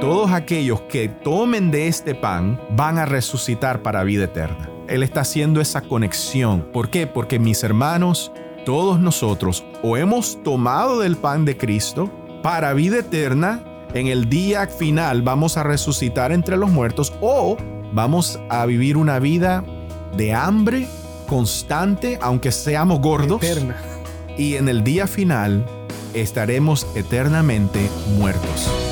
Todos aquellos que tomen de este pan van a resucitar para vida eterna. Él está haciendo esa conexión. ¿Por qué? Porque mis hermanos, todos nosotros o hemos tomado del pan de Cristo para vida eterna, en el día final vamos a resucitar entre los muertos o vamos a vivir una vida de hambre constante, aunque seamos gordos. Eterna. Y en el día final estaremos eternamente muertos.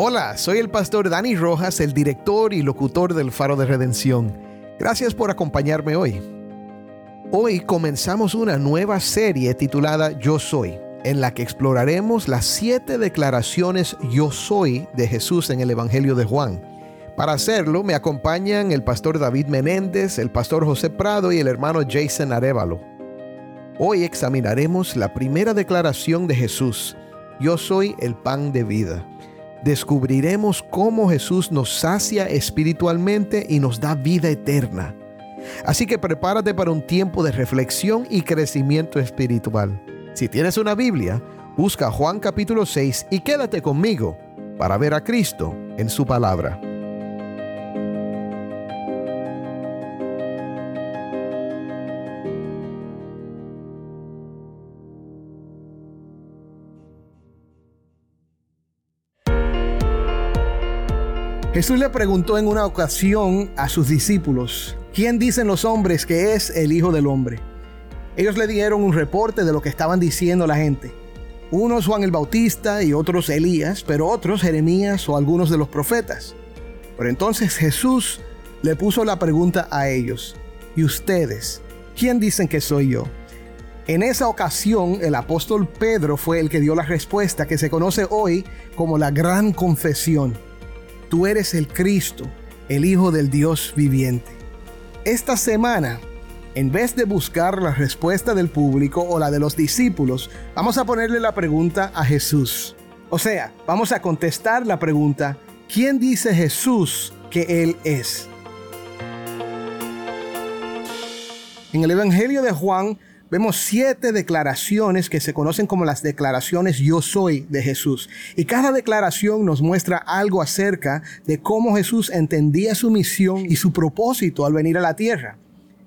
Hola, soy el pastor Dani Rojas, el director y locutor del Faro de Redención. Gracias por acompañarme hoy. Hoy comenzamos una nueva serie titulada Yo Soy, en la que exploraremos las siete declaraciones Yo Soy de Jesús en el Evangelio de Juan. Para hacerlo me acompañan el pastor David Menéndez, el pastor José Prado y el hermano Jason Arevalo. Hoy examinaremos la primera declaración de Jesús, Yo soy el pan de vida descubriremos cómo Jesús nos sacia espiritualmente y nos da vida eterna. Así que prepárate para un tiempo de reflexión y crecimiento espiritual. Si tienes una Biblia, busca Juan capítulo 6 y quédate conmigo para ver a Cristo en su palabra. Jesús le preguntó en una ocasión a sus discípulos, ¿quién dicen los hombres que es el Hijo del Hombre? Ellos le dieron un reporte de lo que estaban diciendo la gente. Unos Juan el Bautista y otros Elías, pero otros Jeremías o algunos de los profetas. Pero entonces Jesús le puso la pregunta a ellos, ¿y ustedes? ¿Quién dicen que soy yo? En esa ocasión, el apóstol Pedro fue el que dio la respuesta que se conoce hoy como la gran confesión tú eres el Cristo, el Hijo del Dios viviente. Esta semana, en vez de buscar la respuesta del público o la de los discípulos, vamos a ponerle la pregunta a Jesús. O sea, vamos a contestar la pregunta, ¿quién dice Jesús que Él es? En el Evangelio de Juan vemos siete declaraciones que se conocen como las declaraciones yo soy de Jesús. Y cada declaración nos muestra algo acerca de cómo Jesús entendía su misión y su propósito al venir a la tierra.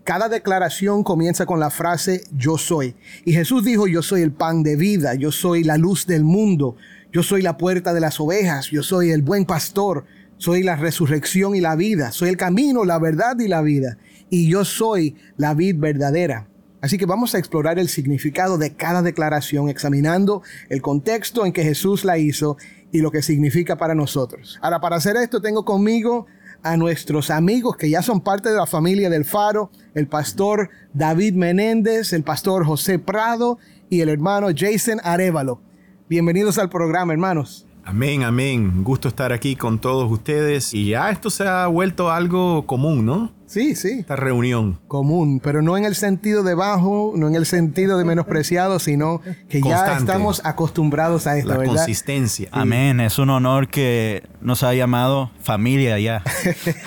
Cada declaración comienza con la frase yo soy. Y Jesús dijo yo soy el pan de vida, yo soy la luz del mundo, yo soy la puerta de las ovejas, yo soy el buen pastor, soy la resurrección y la vida, soy el camino, la verdad y la vida. Y yo soy la vid verdadera. Así que vamos a explorar el significado de cada declaración examinando el contexto en que Jesús la hizo y lo que significa para nosotros. Ahora, para hacer esto tengo conmigo a nuestros amigos que ya son parte de la familia del Faro, el pastor David Menéndez, el pastor José Prado y el hermano Jason Arevalo. Bienvenidos al programa, hermanos. Amén, amén. Gusto estar aquí con todos ustedes. Y ya esto se ha vuelto algo común, ¿no? Sí, sí. Esta reunión. Común, pero no en el sentido de bajo, no en el sentido de menospreciado, sino que ya estamos acostumbrados a esto, La ¿verdad? consistencia. Amén. Es un honor que nos ha llamado familia ya.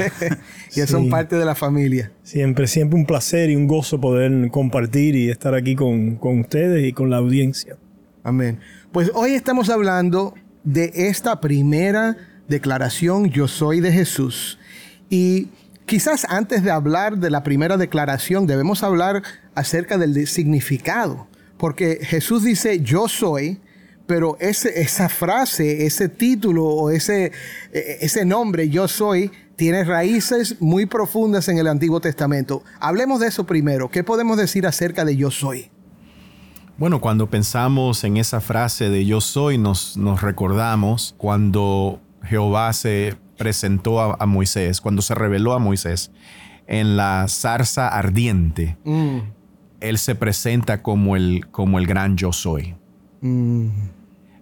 ya son parte de la familia. Siempre, siempre un placer y un gozo poder compartir y estar aquí con, con ustedes y con la audiencia. Amén. Pues hoy estamos hablando de esta primera declaración, yo soy de Jesús. Y quizás antes de hablar de la primera declaración, debemos hablar acerca del de- significado. Porque Jesús dice, yo soy, pero ese, esa frase, ese título o ese, eh, ese nombre, yo soy, tiene raíces muy profundas en el Antiguo Testamento. Hablemos de eso primero. ¿Qué podemos decir acerca de yo soy? Bueno, cuando pensamos en esa frase de yo soy, nos, nos recordamos cuando Jehová se presentó a, a Moisés, cuando se reveló a Moisés en la zarza ardiente, Mm, él se presenta como el, como el gran yo soy. mm,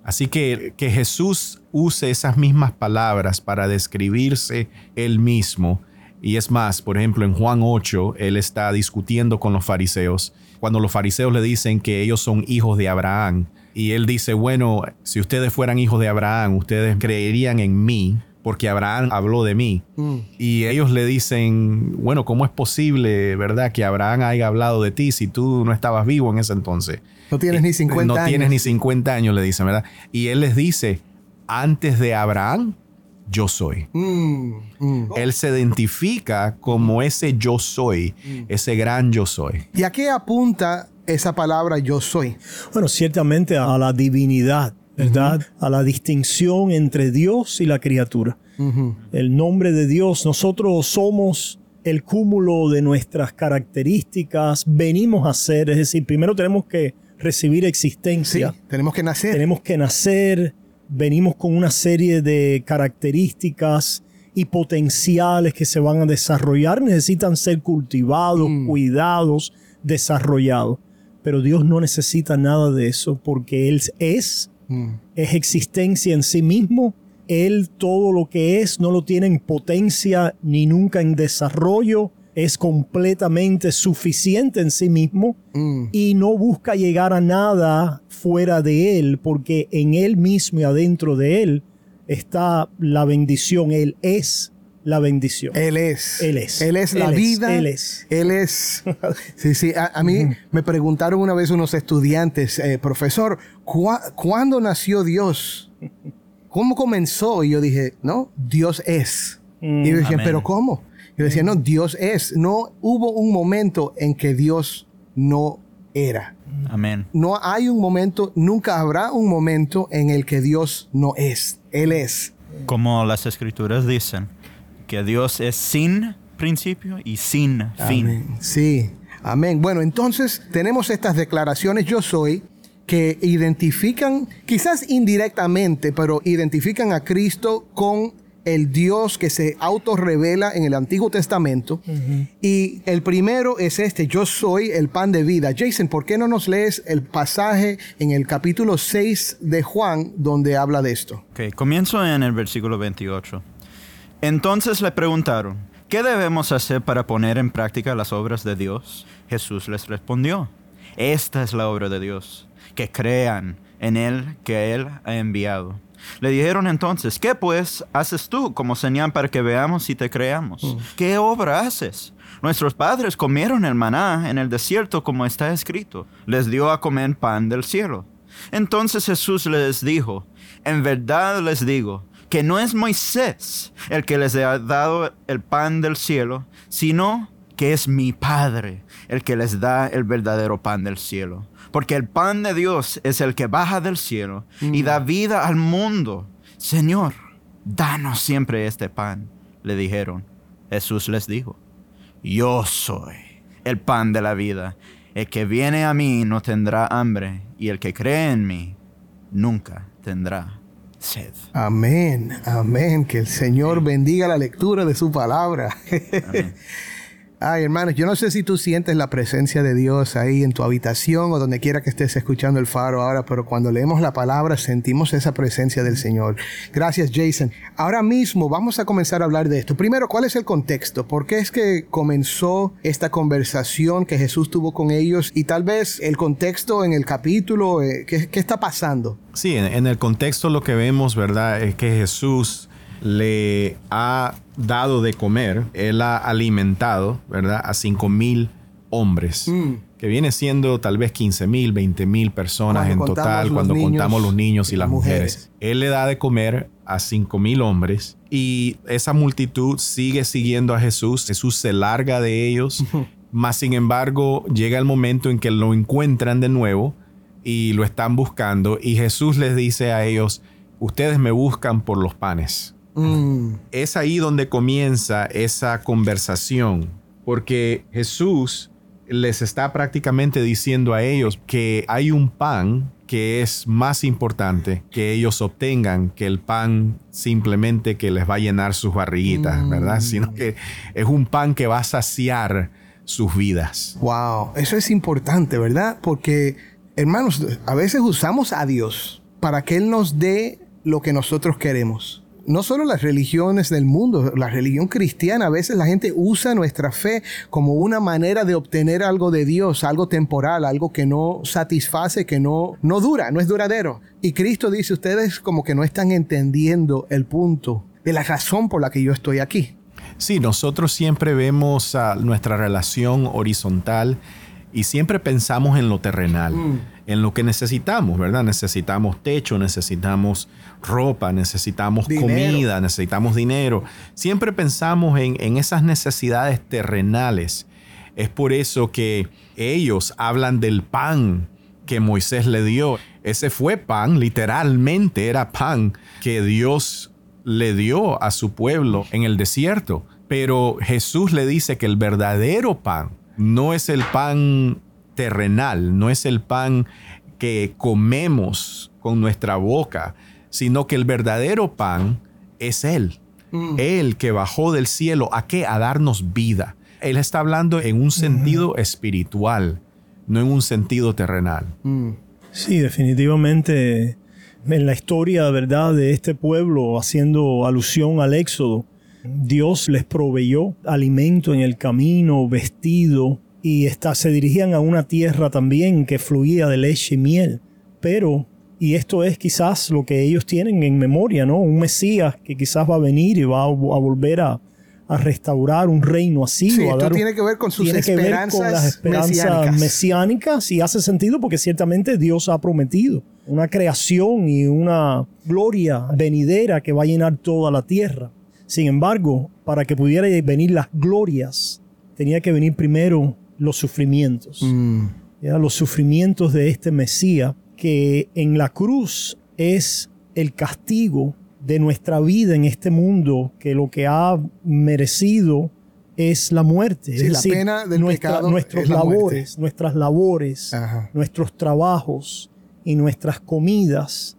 Así que que Jesús use esas mismas palabras para describirse él mismo. Y es más, por ejemplo, en Juan 8, él está discutiendo con los fariseos. Cuando los fariseos le dicen que ellos son hijos de Abraham. Y él dice, bueno, si ustedes fueran hijos de Abraham, ustedes creerían en mí, porque Abraham habló de mí. mm. Y ellos le dicen, bueno, ¿cómo es posible, verdad, que Abraham haya hablado de ti si tú no estabas vivo en ese entonces? No tienes ni 50 no años. tienes ni 50 años, le dicen, ¿verdad? Y él les dice, antes de Abraham, yo soy. Mm, mm. Él se identifica como ese yo soy, ese gran yo soy. ¿Y a qué apunta esa palabra yo soy? Bueno, ciertamente a la divinidad, ¿verdad? A la distinción entre Dios y la criatura. El nombre de Dios, nosotros somos el cúmulo de nuestras características, venimos a ser, es decir, primero tenemos que recibir Sí, existencia, tenemos que nacer. tenemos que nacer, venimos con una serie de características y potenciales que se van a desarrollar, necesitan ser cultivados, Mm. cuidados, desarrollados. Pero Dios no necesita nada de eso porque Él es, Mm. es existencia en sí mismo. Él todo lo que es no lo tiene en potencia ni nunca en desarrollo. Es completamente suficiente en sí mismo Mm. y no busca llegar a nada fuera de él, porque en él mismo y adentro de él está la bendición. Él es la bendición. Él es. Él es. Él es la Él es, vida. Él es. Él es. Sí, sí. A, a mí me preguntaron una vez unos estudiantes, eh, profesor, ¿cuá- ¿cuándo nació Dios? ¿Cómo comenzó? Y yo dije, no, Dios es. y ellos decían. ¿pero cómo? Yo decía, no, Dios es. No hubo un momento en que Dios no era. Amén. No hay un momento, nunca habrá un momento en el que Dios no es. Él es. Como las escrituras dicen, que Dios es sin principio y sin fin. Amén. Sí, amén. Bueno, entonces tenemos estas declaraciones yo soy que identifican, quizás indirectamente, pero identifican a Cristo con el Dios que se autorrevela en el Antiguo Testamento. Y el primero es este, yo soy el pan de vida. Jason, ¿por qué no nos lees el pasaje en el capítulo 6 de Juan donde habla de esto? Ok, comienzo en el versículo 28. Entonces le preguntaron, ¿qué debemos hacer para poner en práctica las obras de Dios? Jesús les respondió, esta es la obra de Dios, que crean en Él que Él ha enviado. Le dijeron entonces, ¿qué pues haces tú como señal para que veamos y te creamos? ¿Qué obra haces? Nuestros padres comieron el maná en el desierto como está escrito. Les dio a comer pan del cielo. Entonces Jesús les dijo, en verdad les digo, que no es Moisés el que les ha dado el pan del cielo, sino que es mi Padre el que les da el verdadero pan del cielo. Porque el pan de Dios es el que baja del cielo y da vida al mundo. Señor, danos siempre este pan, le dijeron. Jesús les dijo, yo soy el pan de la vida. El que viene a mí no tendrá hambre, y el que cree en mí nunca tendrá sed. Amén, amén. Que el Señor bendiga la lectura de su palabra. Ay, hermanos, yo no sé si tú sientes la presencia de Dios ahí en tu habitación o donde quiera que estés escuchando el faro ahora, pero cuando leemos la palabra sentimos esa presencia del Señor. Gracias, Jason. Ahora mismo vamos a comenzar a hablar de esto. Primero, ¿cuál es el contexto? ¿Por qué es que comenzó esta conversación que Jesús tuvo con ellos? Y tal vez el contexto en el capítulo, eh, ¿qué, está pasando? Sí, en, en el contexto lo que vemos, ¿verdad? Es que Jesús le ha dado de comer, él ha alimentado, ¿verdad? A cinco mil hombres, Mm. que viene siendo tal vez 15 mil, 20 mil personas Cuando en total cuando niños contamos los niños y y las mujeres. mujeres. Él le da de comer a cinco mil hombres y esa multitud sigue siguiendo a Jesús. Jesús se larga de ellos, más sin embargo llega el momento en que lo encuentran de nuevo y lo están buscando y Jesús les dice a ellos, ustedes me buscan por los panes. Mm, Es ahí donde comienza esa conversación, porque Jesús les está prácticamente diciendo a ellos que hay un pan que es más importante que ellos obtengan que el pan simplemente que les va a llenar sus barriguitas, ¿verdad? Sino que es un pan que va a saciar sus vidas. Wow, eso es importante, ¿verdad? Porque, hermanos, a veces usamos a Dios para que Él nos dé lo que nosotros queremos. No solo las religiones del mundo, la religión cristiana, a veces la gente usa nuestra fe como una manera de obtener algo de Dios, algo temporal, algo que no satisface, que no, no dura, no es duradero. Y Cristo dice, ustedes como que no están entendiendo el punto de la razón por la que yo estoy aquí. Sí, nosotros siempre vemos a nuestra relación horizontal y siempre pensamos en lo terrenal, Mm. En lo que necesitamos, ¿verdad? Necesitamos techo, necesitamos ropa, necesitamos Dinero. comida, necesitamos dinero. Siempre pensamos en, en esas necesidades terrenales. Es por eso que ellos hablan del pan que Moisés le dio. Ese fue pan, literalmente era pan que Dios le dio a su pueblo en el desierto. Pero Jesús le dice que el verdadero pan no es el pan terrenal, no es el pan que comemos con nuestra boca, sino que el verdadero pan es Él. Él que bajó del cielo, ¿a qué? A darnos vida. Él está hablando en un sentido espiritual, no en un sentido terrenal. Sí, definitivamente en la historia, ¿verdad?, de este pueblo, haciendo alusión al Éxodo, Dios les proveyó alimento en el camino, vestido, y esta- se dirigían a una tierra también que fluía de leche y miel. Pero, y esto es quizás lo que ellos tienen en memoria, ¿no? Un Mesías que quizás va a venir y va a, a volver a, a restaurar un reino así. Sí, esto dar tiene que ver con sus tiene que ver con esperanzas las esperanzas mesiánicas. mesiánicas y hace sentido porque ciertamente Dios ha prometido una creación y una gloria venidera que va a llenar toda la tierra. Sin embargo, para que pudiera venir las glorias, tenía que venir primero los sufrimientos. Mm. Ya, Los sufrimientos de este Mesías, que en la cruz es el castigo de nuestra vida en este mundo, que lo que ha merecido es la muerte. Sí, es la pena del pecado nuestros es la labores, nuestras labores, Ajá. nuestros trabajos y nuestras comidas,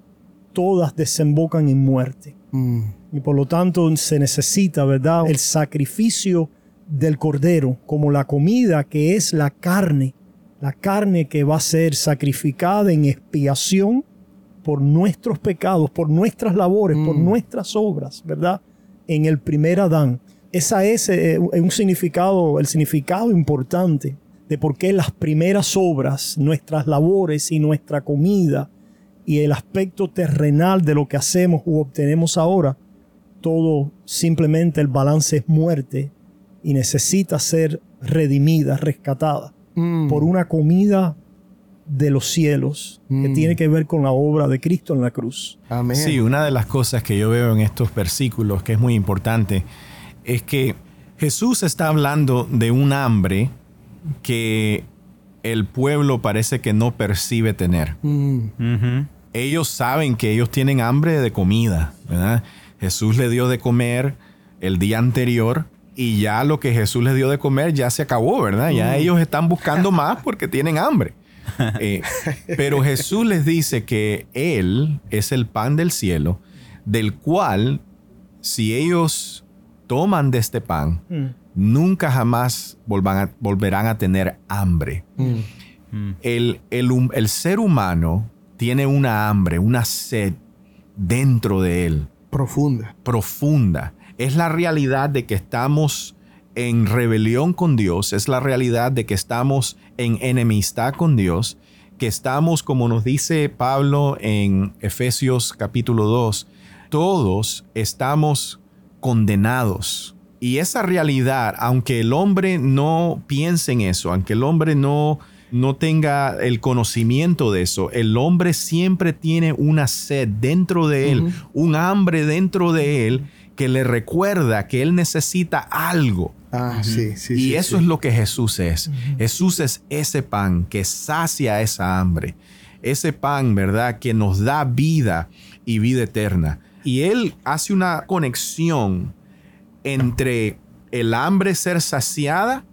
todas desembocan en muerte. Mm. Y por lo tanto se necesita, ¿verdad? El sacrificio del cordero como la comida que es la carne, la carne que va a ser sacrificada en expiación por nuestros pecados, por nuestras labores, por Mm. nuestras obras, ¿verdad? En el primer Adán. Esa es eh, un significado, el significado importante de por qué las primeras obras, nuestras labores y nuestra comida y el aspecto terrenal de lo que hacemos u obtenemos ahora, todo simplemente el balance es muerte y necesita ser redimida, rescatada Mm. por una comida de los cielos que Mm. tiene que ver con la obra de Cristo en la cruz. Amén. Sí, una de las cosas que yo veo en estos versículos que es muy importante es que Jesús está hablando de un hambre que el pueblo parece que no percibe tener. Mm. Ellos saben que ellos tienen hambre de comida, ¿verdad? Jesús le dio de comer el día anterior y ya lo que Jesús les dio de comer ya se acabó, ¿verdad? Ya ellos están buscando más porque tienen hambre. Eh, pero Jesús les dice que Él es el pan del cielo, del cual si ellos toman de este pan, nunca jamás volvan a- volverán a tener hambre. Mm. El, el el ser humano tiene una hambre, una sed dentro de él, Profunda. profunda. Es la realidad de que estamos en rebelión con Dios, es la realidad de que estamos en enemistad con Dios, que estamos, como nos dice Pablo en Efesios capítulo 2, todos estamos condenados. Y esa realidad, aunque el hombre no piense en eso, aunque el hombre no, no tenga el conocimiento de eso, el hombre siempre tiene una sed dentro de él, un hambre dentro de él que le recuerda que él necesita algo. Ah, sí, sí. y sí, eso sí. es lo que Jesús es. Jesús es ese pan que sacia esa hambre. Ese pan, ¿verdad? Que nos da vida y vida eterna. Y Él hace una conexión entre el hambre ser saciada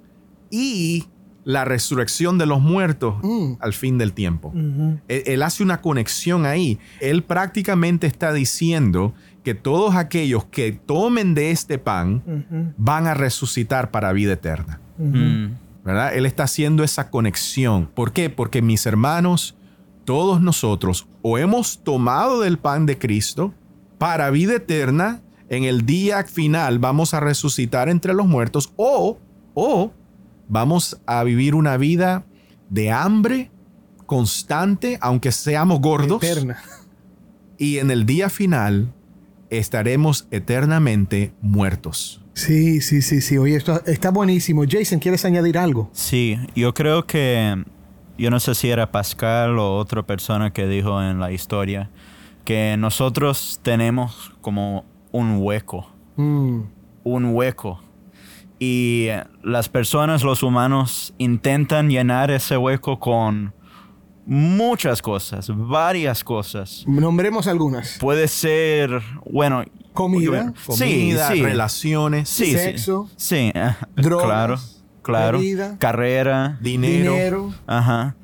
y la resurrección de los muertos Mm. al fin del tiempo. él, él hace una conexión ahí. Él prácticamente está diciendo que todos aquellos que tomen de este pan van a resucitar para vida eterna. Mm. ¿verdad? Él está haciendo esa conexión. ¿Por qué? Porque mis hermanos, todos nosotros, o hemos tomado del pan de Cristo para vida eterna, en el día final vamos a resucitar entre los muertos, o, o vamos a vivir una vida de hambre constante, aunque seamos gordos, Eterna. y en el día final estaremos eternamente muertos. Sí, sí, sí, sí. Oye, esto está buenísimo. Jason, ¿quieres añadir algo? Sí, yo creo que, yo no sé si era Pascal o otra persona que dijo en la historia, que nosotros tenemos como un hueco, Mm, un hueco. Y las personas, los humanos, intentan llenar ese hueco con muchas cosas, varias cosas. Nombremos algunas. Puede ser, bueno... Comida, Comida, sí, sí. relaciones, Sí. Sexo, Sí, drogas, claro, claro. bebida, Carrera, dinero. dinero, ajá.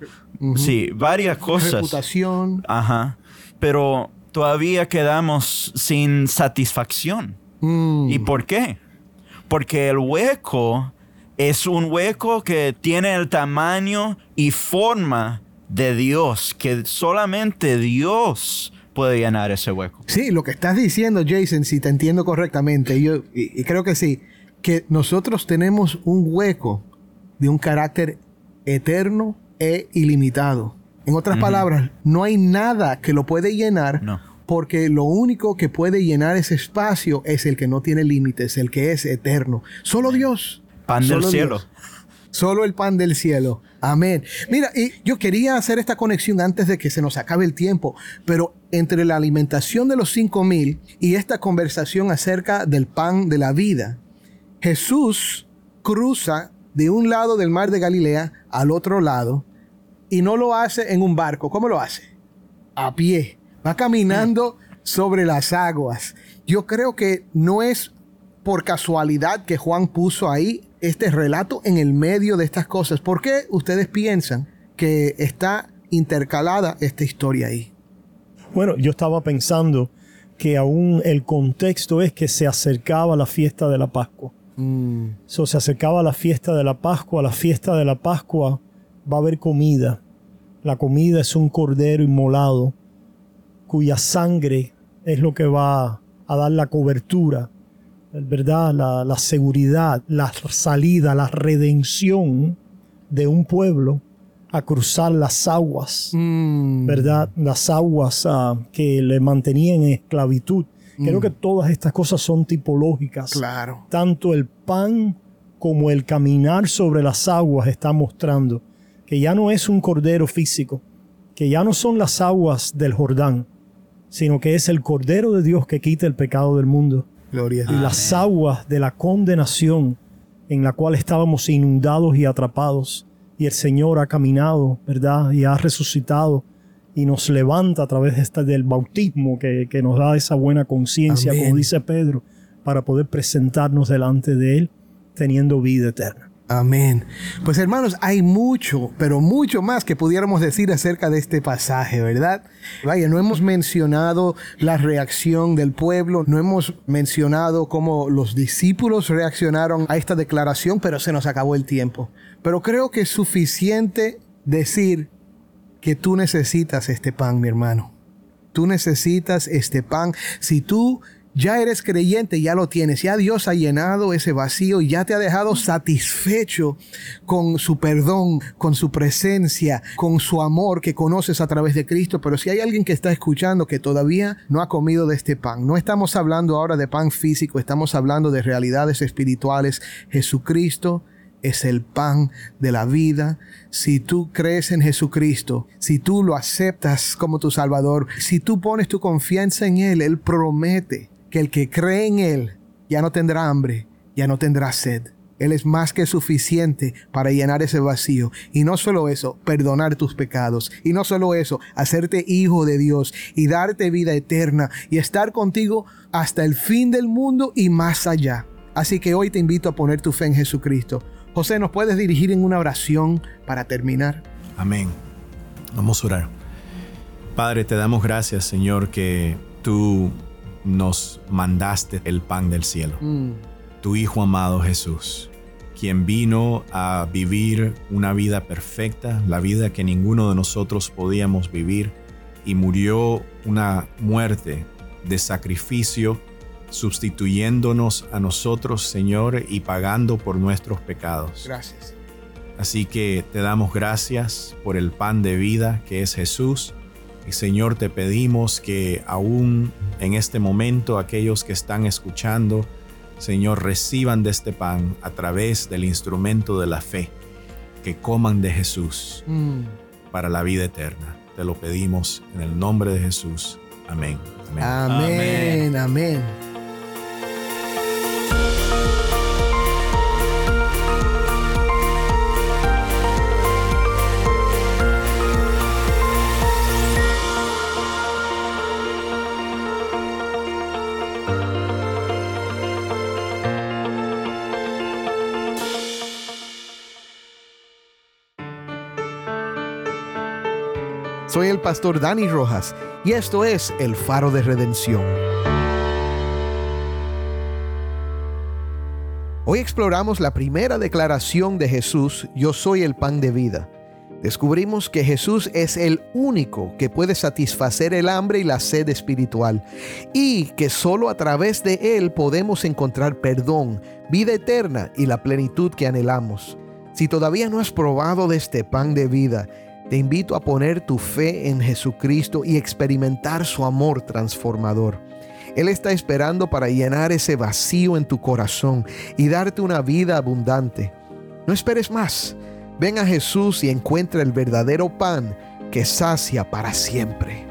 Sí, varias cosas. reputación. Ajá. Pero todavía quedamos sin satisfacción. Mm, ¿Y por qué? Porque el hueco es un hueco que tiene el tamaño y forma de Dios, que solamente Dios puede llenar ese hueco. Sí, lo que estás diciendo, Jason, si te entiendo correctamente, yo, y, y creo que sí, que nosotros tenemos un hueco de un carácter eterno e ilimitado. En otras palabras, no hay nada que lo puede llenar No. porque lo único que puede llenar ese espacio es el que no tiene límites, el que es eterno. Solo Dios. Pan del Solo cielo. Dios. Solo el pan del cielo. Amén. Mira, y yo quería hacer esta conexión antes de que se nos acabe el tiempo, pero entre la alimentación de los cinco mil y esta conversación acerca del pan de la vida, Jesús cruza de un lado del mar de Galilea al otro lado y no lo hace en un barco. ¿Cómo lo hace? A pie. Va caminando sobre las aguas. Yo creo que no es por casualidad que Juan puso ahí este relato en el medio de estas cosas. ¿Por qué ustedes piensan que está intercalada esta historia ahí? Bueno, yo estaba pensando que aún el contexto es que se acercaba la fiesta de la Pascua. Mm, So, se acercaba la fiesta de la Pascua. La fiesta de la Pascua va a haber comida. La comida es un cordero inmolado cuya sangre es lo que va a dar la cobertura, ¿verdad? La, la seguridad, la salida, la redención de un pueblo a cruzar las aguas. mm, ¿verdad? Las aguas ah, que le mantenían en esclavitud. Creo que todas estas cosas son tipológicas. Claro. Tanto el pan como el caminar sobre las aguas está mostrando que ya no es un cordero físico, que ya no son las aguas del Jordán, sino que es el cordero de Dios que quita el pecado del mundo Gloria y las aguas de la condenación en la cual estábamos inundados y atrapados. Y el Señor ha caminado, ¿verdad? Y ha resucitado y nos levanta a través de esta, del bautismo que, que nos da esa buena conciencia, como dice Pedro, para poder presentarnos delante de Él teniendo vida eterna. Amén. Pues hermanos, hay mucho, pero mucho más que pudiéramos decir acerca de este pasaje, ¿verdad? Vaya, no hemos mencionado la reacción del pueblo, no hemos mencionado cómo los discípulos reaccionaron a esta declaración, pero se nos acabó el tiempo. Pero creo que es suficiente decir que tú necesitas este pan, mi hermano. Tú necesitas este pan. Si tú ya eres creyente, ya lo tienes, ya Dios ha llenado ese vacío ya te ha dejado satisfecho con su perdón, con su presencia, con su amor que conoces a través de Cristo. Pero si hay alguien que está escuchando que todavía no ha comido de este pan, no estamos hablando ahora de pan físico, estamos hablando de realidades espirituales. Jesucristo es el pan de la vida. Si tú crees en Jesucristo, si tú lo aceptas como tu Salvador, si tú pones tu confianza en Él, Él promete que el que cree en Él ya no tendrá hambre, ya no tendrá sed. Él es más que suficiente para llenar ese vacío. Y no solo eso, perdonar tus pecados. Y no solo eso, hacerte hijo de Dios y darte vida eterna y estar contigo hasta el fin del mundo y más allá. Así que hoy te invito a poner tu fe en Jesucristo José, ¿nos puedes dirigir en una oración para terminar? Amén. Vamos a orar. Padre, te damos gracias, Señor, que tú nos mandaste el pan del cielo. Mm. Tu Hijo amado Jesús, quien vino a vivir una vida perfecta, la vida que ninguno de nosotros podíamos vivir, y murió una muerte de sacrificio, sustituyéndonos a nosotros, Señor, y pagando por nuestros pecados. Gracias. Así que te damos gracias por el pan de vida que es Jesús. Y Señor, te pedimos que aún en este momento aquellos que están escuchando, Señor, reciban de este pan a través del instrumento de la fe, que coman de Jesús Mm. para la vida eterna. Te lo pedimos en el nombre de Jesús. Amén. Amén. Amén, el pastor Dani Rojas y esto es El Faro de Redención. Hoy exploramos la primera declaración de Jesús, yo soy el pan de vida. Descubrimos que Jesús es el único que puede satisfacer el hambre y la sed espiritual y que solo a través de Él podemos encontrar perdón, vida eterna y la plenitud que anhelamos. Si todavía no has probado de este pan de vida, te invito a poner tu fe en Jesucristo y experimentar su amor transformador. Él está esperando para llenar ese vacío en tu corazón y darte una vida abundante. No esperes más. Ven a Jesús y encuentra el verdadero pan que sacia para siempre.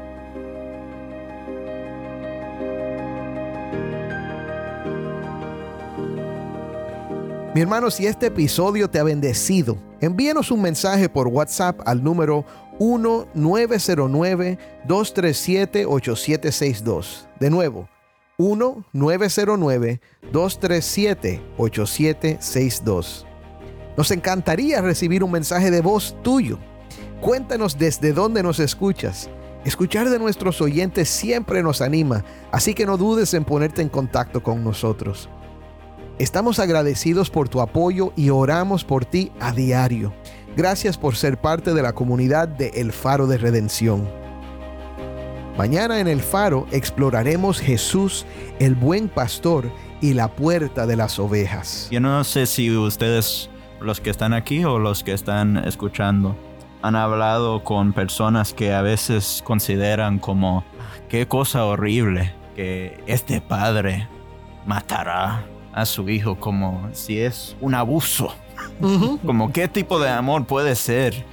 Mi hermano, si este episodio te ha bendecido, envíanos un mensaje por WhatsApp al número 1-909-237-8762. De nuevo, 1-909-237-8762. Nos encantaría recibir un mensaje de voz tuyo. Cuéntanos desde dónde nos escuchas. Escuchar de nuestros oyentes siempre nos anima, así que no dudes en ponerte en contacto con nosotros. Estamos agradecidos por tu apoyo y oramos por ti a diario. Gracias por ser parte de la comunidad de El Faro de Redención. Mañana en El Faro exploraremos Jesús, el buen pastor y la puerta de las ovejas. Yo no sé si ustedes, los que están aquí o los que están escuchando, han hablado con personas que a veces consideran como, qué cosa horrible que este padre matará a su hijo como si es un abuso. Como qué tipo de amor puede ser.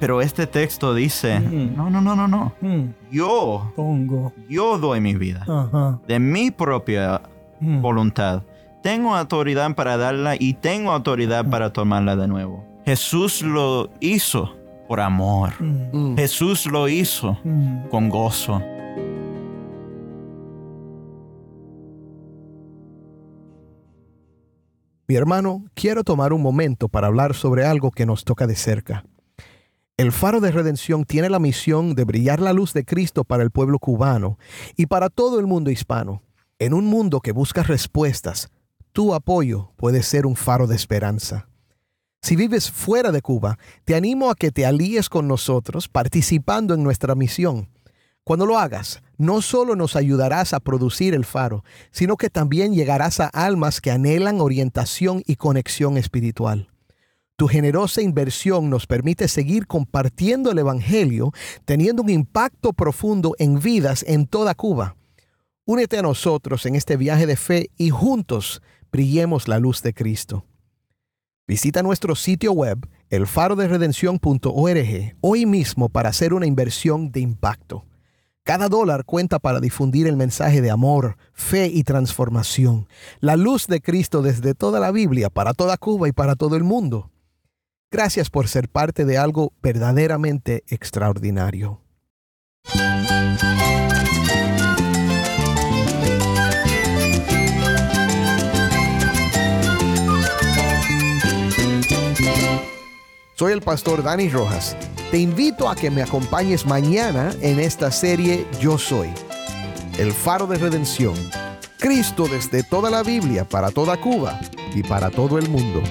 Pero este texto dice, Ujú. no, no, no, no, no. Mm, Yo, pongo. yo doy mi vida. De mi propia Mm. voluntad. Tengo autoridad para darla y tengo autoridad para tomarla de nuevo. Jesús lo hizo por amor. Mm, Mm. Jesús lo hizo mm. con gozo. Mi hermano, quiero tomar un momento para hablar sobre algo que nos toca de cerca. El Faro de Redención tiene la misión de brillar la luz de Cristo para el pueblo cubano y para todo el mundo hispano. En un mundo que busca respuestas, tu apoyo puede ser un faro de esperanza. Si vives fuera de Cuba, te animo a que te alíes con nosotros participando en nuestra misión. Cuando lo hagas, no solo nos ayudarás a producir el faro, sino que también llegarás a almas que anhelan orientación y conexión espiritual. Tu generosa inversión nos permite seguir compartiendo el Evangelio, teniendo un impacto profundo en vidas en toda Cuba. Únete a nosotros en este viaje de fe y juntos brillemos la luz de Cristo. Visita nuestro sitio web, elfaroderedención.org, hoy mismo para hacer una inversión de impacto. Cada dólar cuenta para difundir el mensaje de amor, fe y transformación. La luz de Cristo desde toda la Biblia, para toda Cuba y para todo el mundo. Gracias por ser parte de algo verdaderamente extraordinario. Soy el pastor Dani Rojas. Te invito a que me acompañes mañana en esta serie Yo Soy, el faro de redención. Cristo desde toda la Biblia, para toda Cuba y para todo el mundo.